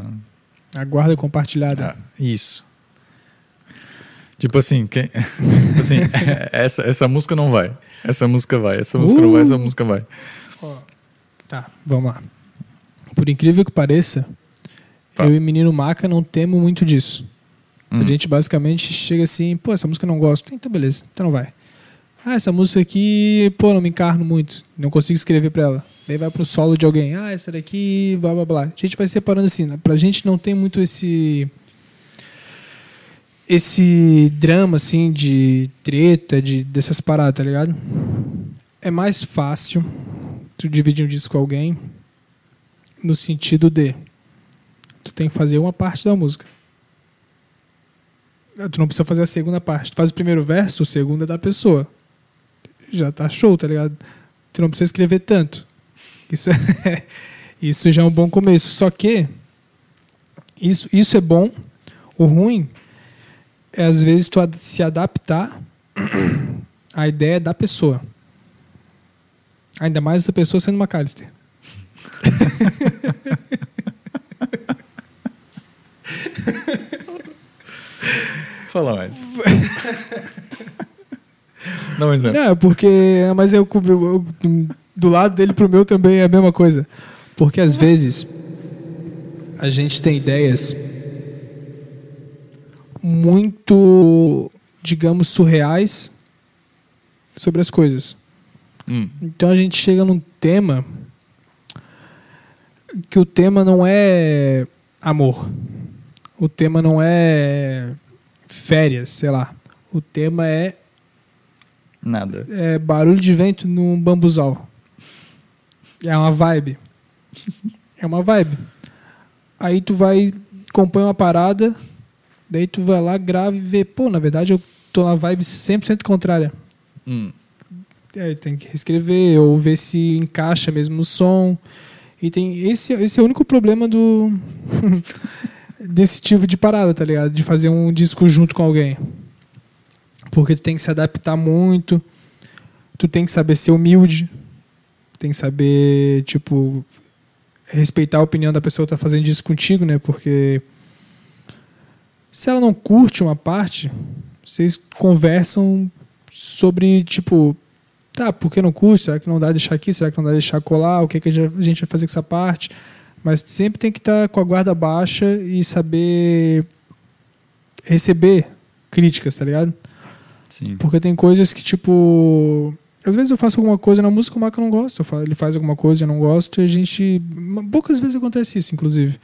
A guarda compartilhada. a- isso. Tipo assim, quem, assim essa, essa música não vai. Essa música vai. Essa música não vai, essa Uh! música vai. Tá, vamos lá. Por incrível que pareça, Fala. eu e Menino Maca não temos muito disso. Hum. A gente basicamente chega assim, pô, essa música eu não gosto. Então beleza, então não vai. Ah, essa música aqui, pô, não me encarno muito. Não consigo escrever pra ela. Daí vai pro solo de alguém. Ah, essa daqui, blá blá blá. A gente vai separando assim. né? Pra gente não tem muito esse. Esse drama, assim, de treta, de, dessas paradas, tá ligado? É mais fácil tu dividir um disco com alguém no sentido de tu tem que fazer uma parte da música. Tu não precisa fazer a segunda parte. Tu faz o primeiro verso, o segundo é da pessoa. Já tá show, tá ligado? Tu não precisa escrever tanto. Isso, é, isso já é um bom começo. Só que isso, isso é bom. O ruim é às vezes tu se adaptar à ideia da pessoa. Ainda mais essa pessoa sendo McAllister. Fala mais. Dá um exemplo. É, porque. Mas eu, eu- eu- do lado dele pro meu também é a mesma coisa. Porque às vezes a gente tem ideias muito, digamos, surreais sobre as coisas. Hum. Então a gente chega num tema que o tema não é amor. O tema não é férias, sei lá. O tema é Nada. é, barulho de vento num bambuzal. É uma vibe. É uma vibe. Aí tu vai, compõe uma parada, daí tu vai lá, grava e vê, pô, na verdade eu tô na vibe 100% contrária. Hum. É, tem que reescrever ou ver se encaixa mesmo no som. E tem esse, esse é o único problema do desse tipo de parada, tá ligado? De fazer um disco junto com alguém. Porque tu tem que se adaptar muito. Tu tem que saber ser humilde. Tem que saber, tipo, respeitar a opinião da pessoa que tá fazendo disco contigo, né? Porque se ela não curte uma parte, vocês conversam sobre, tipo, tá, por que não curte? Será que não dá deixar aqui? Será que não dá deixar colar? O que, que a gente vai fazer com essa parte? Mas sempre tem que estar com a guarda baixa e saber receber críticas, tá ligado? Sim. Porque tem coisas que, tipo. Às vezes eu faço alguma coisa na música, o Maca não gosta. Ele faz alguma coisa, eu não gosto, e a gente. Poucas vezes acontece isso, inclusive.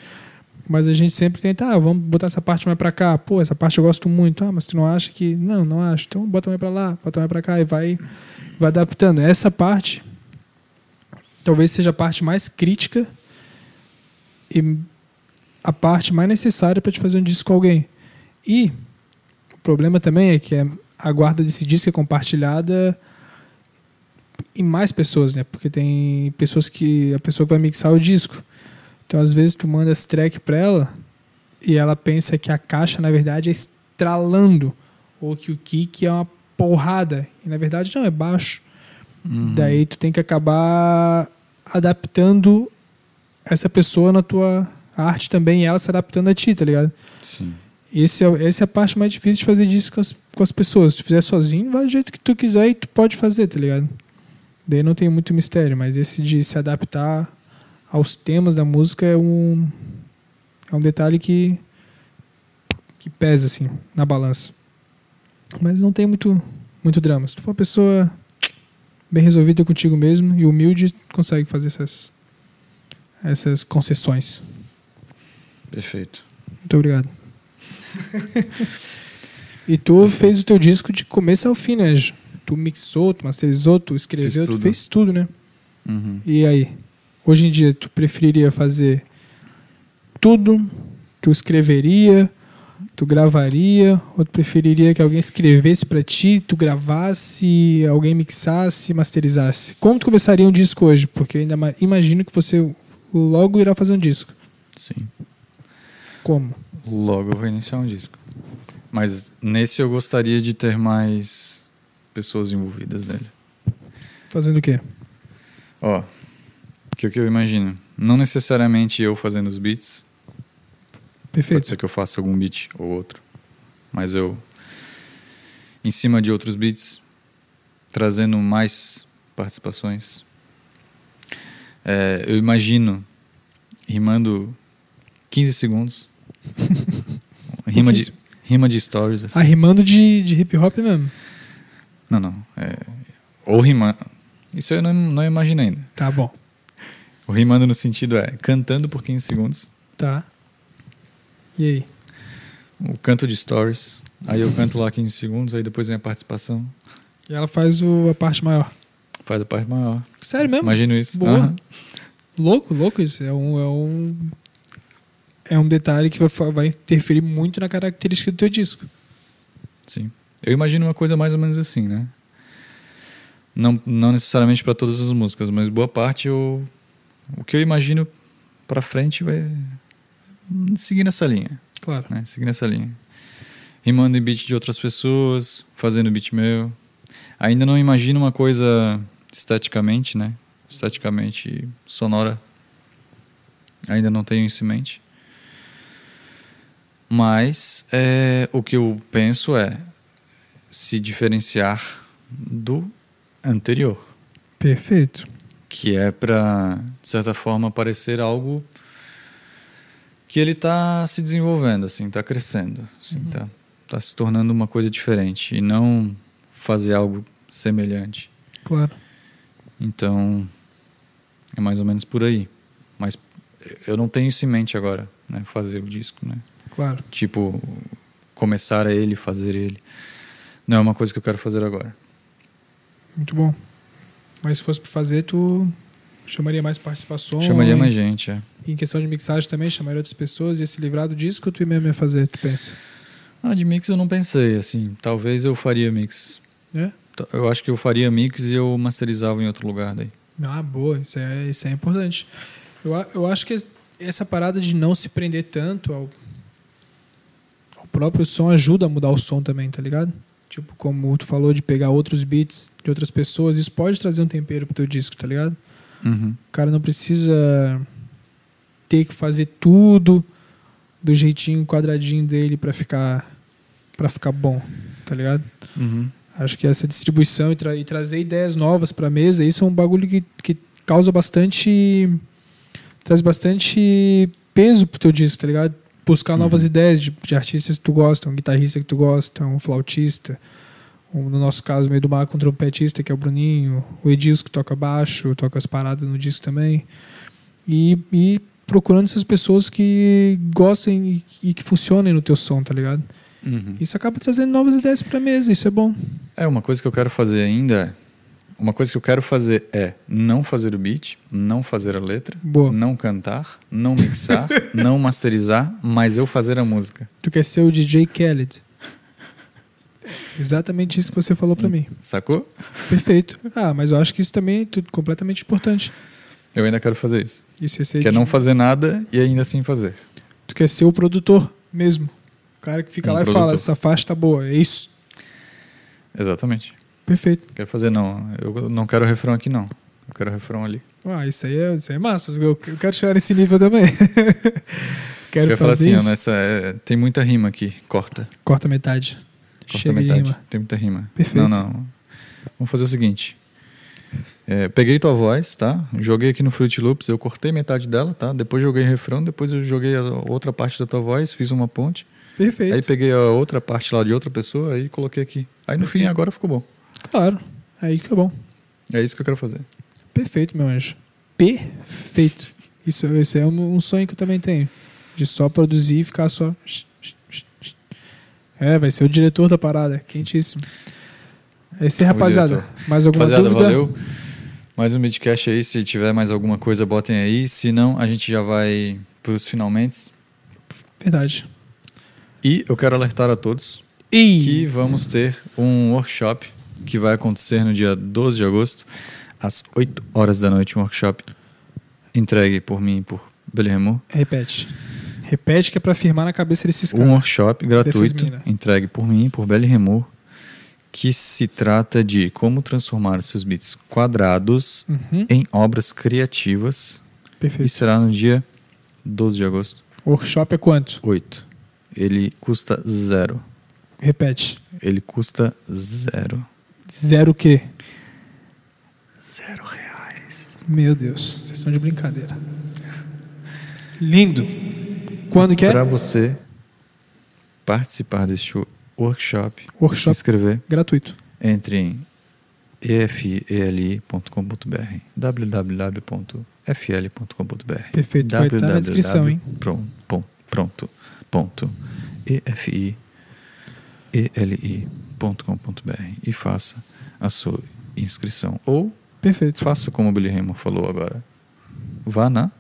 Mas a gente sempre tenta, ah, vamos botar essa parte mais pra cá. Pô, essa parte eu gosto muito. Ah, mas tu não acha que. Não, não acho. Então bota mais pra lá, bota mais pra cá e vai, vai adaptando. Essa parte talvez seja a parte mais crítica e a parte mais necessária para te fazer um disco com alguém. E o problema também é que é a guarda desse disco é compartilhada em mais pessoas, né? Porque tem pessoas que a pessoa que vai mixar o disco. Então às vezes tu manda esse track para ela e ela pensa que a caixa na verdade é estralando ou que o kick é uma porrada e na verdade não é baixo. Uhum. Daí tu tem que acabar adaptando essa pessoa na tua arte também ela se adaptando a ti, tá ligado? Sim. Esse é, essa é a parte mais difícil de fazer disso com as, com as pessoas. Se tu fizer sozinho, vai do jeito que tu quiser e tu pode fazer, tá ligado? Daí não tem muito mistério, mas esse de se adaptar aos temas da música é um, é um detalhe que, que pesa, assim, na balança. Mas não tem muito, muito drama. Se tu for uma pessoa bem resolvida contigo mesmo e humilde, consegue fazer essas, essas concessões. Perfeito. Muito obrigado. e tu fez o teu disco de começo ao fim, né? Tu mixou, tu masterizou, tu escreveu, tu fez tudo, né? Uhum. E aí? Hoje em dia, tu preferiria fazer tudo? Tu escreveria? Tu gravaria? Ou tu preferiria que alguém escrevesse pra ti, tu gravasse, alguém mixasse, masterizasse? Como tu começaria um disco hoje? Porque eu ainda ma- imagino que você logo irá fazer um disco. Sim. Como? Logo eu vou iniciar um disco. Mas nesse eu gostaria de ter mais pessoas envolvidas nele. Fazendo o quê? Ó, que o que eu imagino? Não necessariamente eu fazendo os beats. Pode Perfeito. ser que eu faça algum beat ou outro. Mas eu, em cima de outros beats, trazendo mais participações. É, eu imagino rimando 15 segundos. rima, de, rima de stories. Assim. Ah, rimando de, de hip hop mesmo. Não, não. É, ou rimando. Isso eu não, não imagino ainda. Tá bom. O rimando no sentido é cantando por 15 segundos. Tá. E aí? O canto de stories. Aí eu canto lá 15 segundos, aí depois vem a participação. E ela faz o, a parte maior. Faz a parte maior. Sério mesmo? Imagino isso. Boa. Aham. Louco, louco isso. É um, é um, é um detalhe que vai, vai interferir muito na característica do teu disco. Sim. Eu imagino uma coisa mais ou menos assim, né? Não, não necessariamente para todas as músicas, mas boa parte eu, o que eu imagino para frente vai seguir nessa linha, Claro. né? Seguir nessa linha. Rimando em beat de outras pessoas, fazendo beat meu. Ainda não imagino uma coisa esteticamente, né? Esteticamente sonora. Ainda não tenho isso em mente. Mas é, o que eu penso é se diferenciar do anterior, Perfeito. que é para de certa forma parecer algo que ele está se desenvolvendo, assim, está crescendo, assim, tá, tá se tornando uma coisa diferente e não fazer algo semelhante. Claro. Então é mais ou menos por aí. Mas eu não tenho isso em mente agora, né? Fazer o disco, né? Claro. Tipo, começar a ele, fazer ele. Não é uma coisa que eu quero fazer agora. Muito bom. Mas se fosse pra fazer, tu chamaria mais participações. Chamaria mais gente, é. Em questão de mixagem também, chamaria outras pessoas, ia se livrar do disco tu mesmo ia fazer, tu pensa? Ah, de mix eu não pensei, assim. Talvez eu faria mix. É? T- Eu acho que eu faria mix e eu masterizava em outro lugar daí. Ah, boa, isso é, isso é importante. Eu, eu acho que es- essa parada de não se prender tanto ao, ao próprio som ajuda a mudar o som também, tá ligado? Tipo, como tu falou de pegar outros beats de outras pessoas, isso pode trazer um tempero pro teu disco, tá ligado? Uhum. O cara não precisa ter que fazer tudo do jeitinho quadradinho dele pra ficar para ficar bom, tá ligado? Uhum. Acho que essa distribuição e, tra- e trazer ideias novas para a mesa, isso é um bagulho que, que causa bastante. traz bastante peso pro teu disco, tá ligado? Buscar novas ideias de, de artistas que tu gosta, um guitarrista que tu gosta, um flautista, um, no nosso caso, meio do mar, um trompetista, que é o Bruninho, o Edilson que toca baixo, toca as paradas no disco também. E, e procurando essas pessoas que gostem e, e que funcionem no teu som, tá ligado? Uhum. Isso acaba trazendo novas ideias pra mesa, isso é bom. É, uma coisa que eu quero fazer ainda. Uma coisa que eu quero fazer é não fazer o beat, não fazer a letra, Boa. não cantar, não mixar, não masterizar, mas eu fazer a música. Tu quer ser o DJ Khaled. Exatamente isso que você falou pra mim. Sacou? Perfeito. Ah, mas eu acho que isso também é tudo completamente importante. Eu ainda quero fazer isso. Isso é ser Que é de- não fazer nada e ainda assim fazer. Tu quer ser o produtor mesmo. O cara que fica Um lá e produtor. fala, essa faixa tá boa, é isso. Exatamente. Perfeito. Quero fazer não. Eu não quero refrão aqui não. Eu quero refrão ali. Ah, isso aí é, isso aí é massa. Eu, eu quero chegar nesse nível também. quero eu ia falar fazer assim, ó, isso. nessa, é, tem muita rima aqui. Corta. Corta metade. Corta Chega metade. de rima. Tem muita rima. Perfeito. Não, não. Vamos fazer o seguinte. É, peguei tua voz, tá? Joguei aqui no Fruit Loops, eu cortei metade dela, tá? Depois joguei refrão, depois eu joguei a outra parte da tua voz, fiz uma ponte. Perfeito. Aí peguei a outra parte lá de outra pessoa, aí coloquei aqui. Aí no fim agora ficou bom. Claro. Aí fica bom. É isso que eu quero fazer. Perfeito, meu anjo. Perfeito. Isso, esse é um, um sonho que eu também tenho. De só produzir e ficar só. É, vai ser o diretor da parada. Quentíssimo. É isso aí, rapaziada. diretor. Mais alguma Rapaziada, dúvida? valeu. Mais um midcast aí, se tiver mais alguma coisa, botem aí. Se não, a gente já vai pros finalmente. Verdade. E eu quero alertar a todos E que vamos ter um workshop que vai acontecer no dia 12 de agosto, às 8 horas da noite, um workshop entregue por mim e por Belirremo. repete. Repete que é pra firmar na cabeça desses um caras. workshop gratuito entregue por mim, por Belly Remor, que se trata de como transformar seus beats quadrados Uhum, em obras criativas. E perfeito. será no dia 12 de agosto, Workshop é quanto? 8. Ele custa zero. Repete. Ele custa zero. Zero o quê? Zero reais. Meu Deus, vocês estão de brincadeira. Lindo. Quando que é? Para você participar deste workshop, se Workshop inscrever, gratuito. entre em efeli.com.br www.fl.com.br Perfeito, vai estar na descrição, hein? Pronto, pronto, ponto efieli.com.br e faça a sua inscrição. Ou Perfeito. faça como o Billy Raymond falou agora. Vá na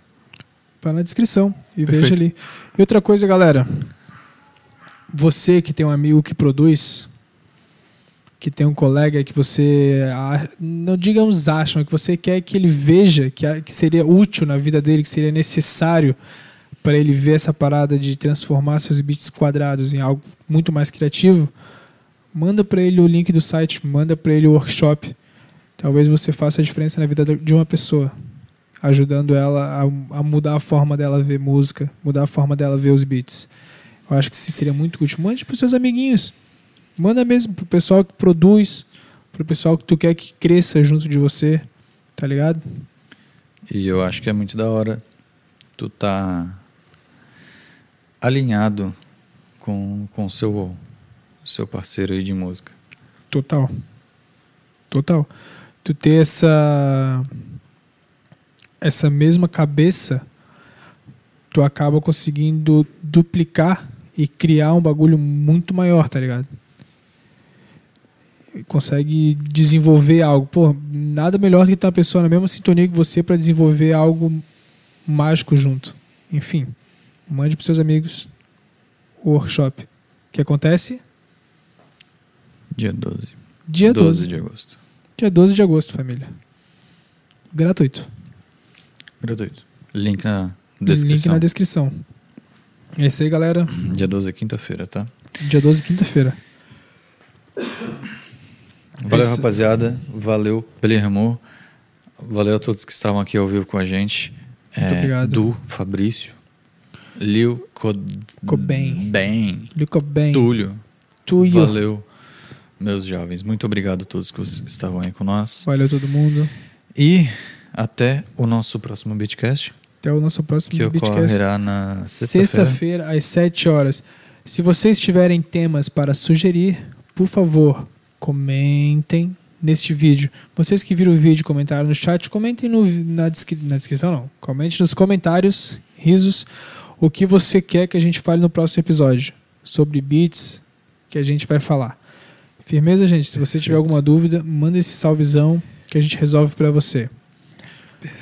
Tá na descrição e Perfeito. veja ali. E outra coisa, galera. Você que tem um amigo que produz, que tem um colega que você, não digamos acha, mas que você quer que ele veja que, que seria útil na vida dele, que seria necessário para ele ver essa parada de transformar seus bits quadrados em algo muito mais criativo, manda para ele o link do site, manda para ele o workshop. Talvez você faça a diferença na vida de uma pessoa ajudando ela a, a mudar a forma dela ver música, mudar a forma dela ver os beats. Eu acho que isso seria muito útil. Mande para seus amiguinhos. Manda mesmo pro pessoal que produz, pro pessoal que tu quer que cresça junto de você, tá ligado? E eu acho que é muito da hora tu tá alinhado com com seu seu parceiro aí de música. Total. Total. Tu ter essa essa mesma cabeça, tu acaba conseguindo duplicar e criar um bagulho muito maior, tá ligado? Consegue desenvolver algo. Pô, nada melhor do que ter uma pessoa na mesma sintonia que você para desenvolver algo mágico junto. Enfim, mande pros seus amigos o workshop. Que acontece Dia 12. dia 12. de agosto. Dia 12 de agosto, família. Gratuito. Gratuito. Link na Link descrição. na descrição. É isso aí, galera. Dia 12 é quinta-feira, tá? Dia 12, quinta-feira. Valeu, Esse- rapaziada. Valeu, Pelermo. Valeu a todos que estavam aqui ao vivo com a gente. Muito obrigado. Du, Fabrício, Lil Cod... Cobain. Bem, bem. Túlio. Tuyo. Valeu, meus jovens. Muito obrigado a todos que estavam aí com nós. Valeu todo mundo. E até o nosso próximo Beatcast, Até o nosso próximo que Beatcast. ocorrerá na sexta-feira. Sexta-feira, às 7 horas. Se vocês tiverem temas para sugerir, por favor, comentem neste vídeo. Vocês que viram o vídeo e comentaram no chat, comentem no, na, descri- na descrição, não. Comente nos comentários, risos, o que você quer que a gente fale no próximo episódio. Sobre beats que a gente vai falar. Firmeza, gente? Se você tiver Perfeito. alguma dúvida, manda esse salvezão que a gente resolve para você.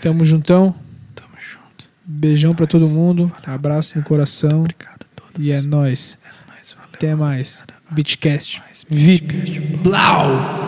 Tamo juntão. Tamo junto. Beijão pra todo mundo. Abraço no coração. Obrigado a todos. E é nóis. É nóis, valeu, Até mais. Mais VIP. Blau!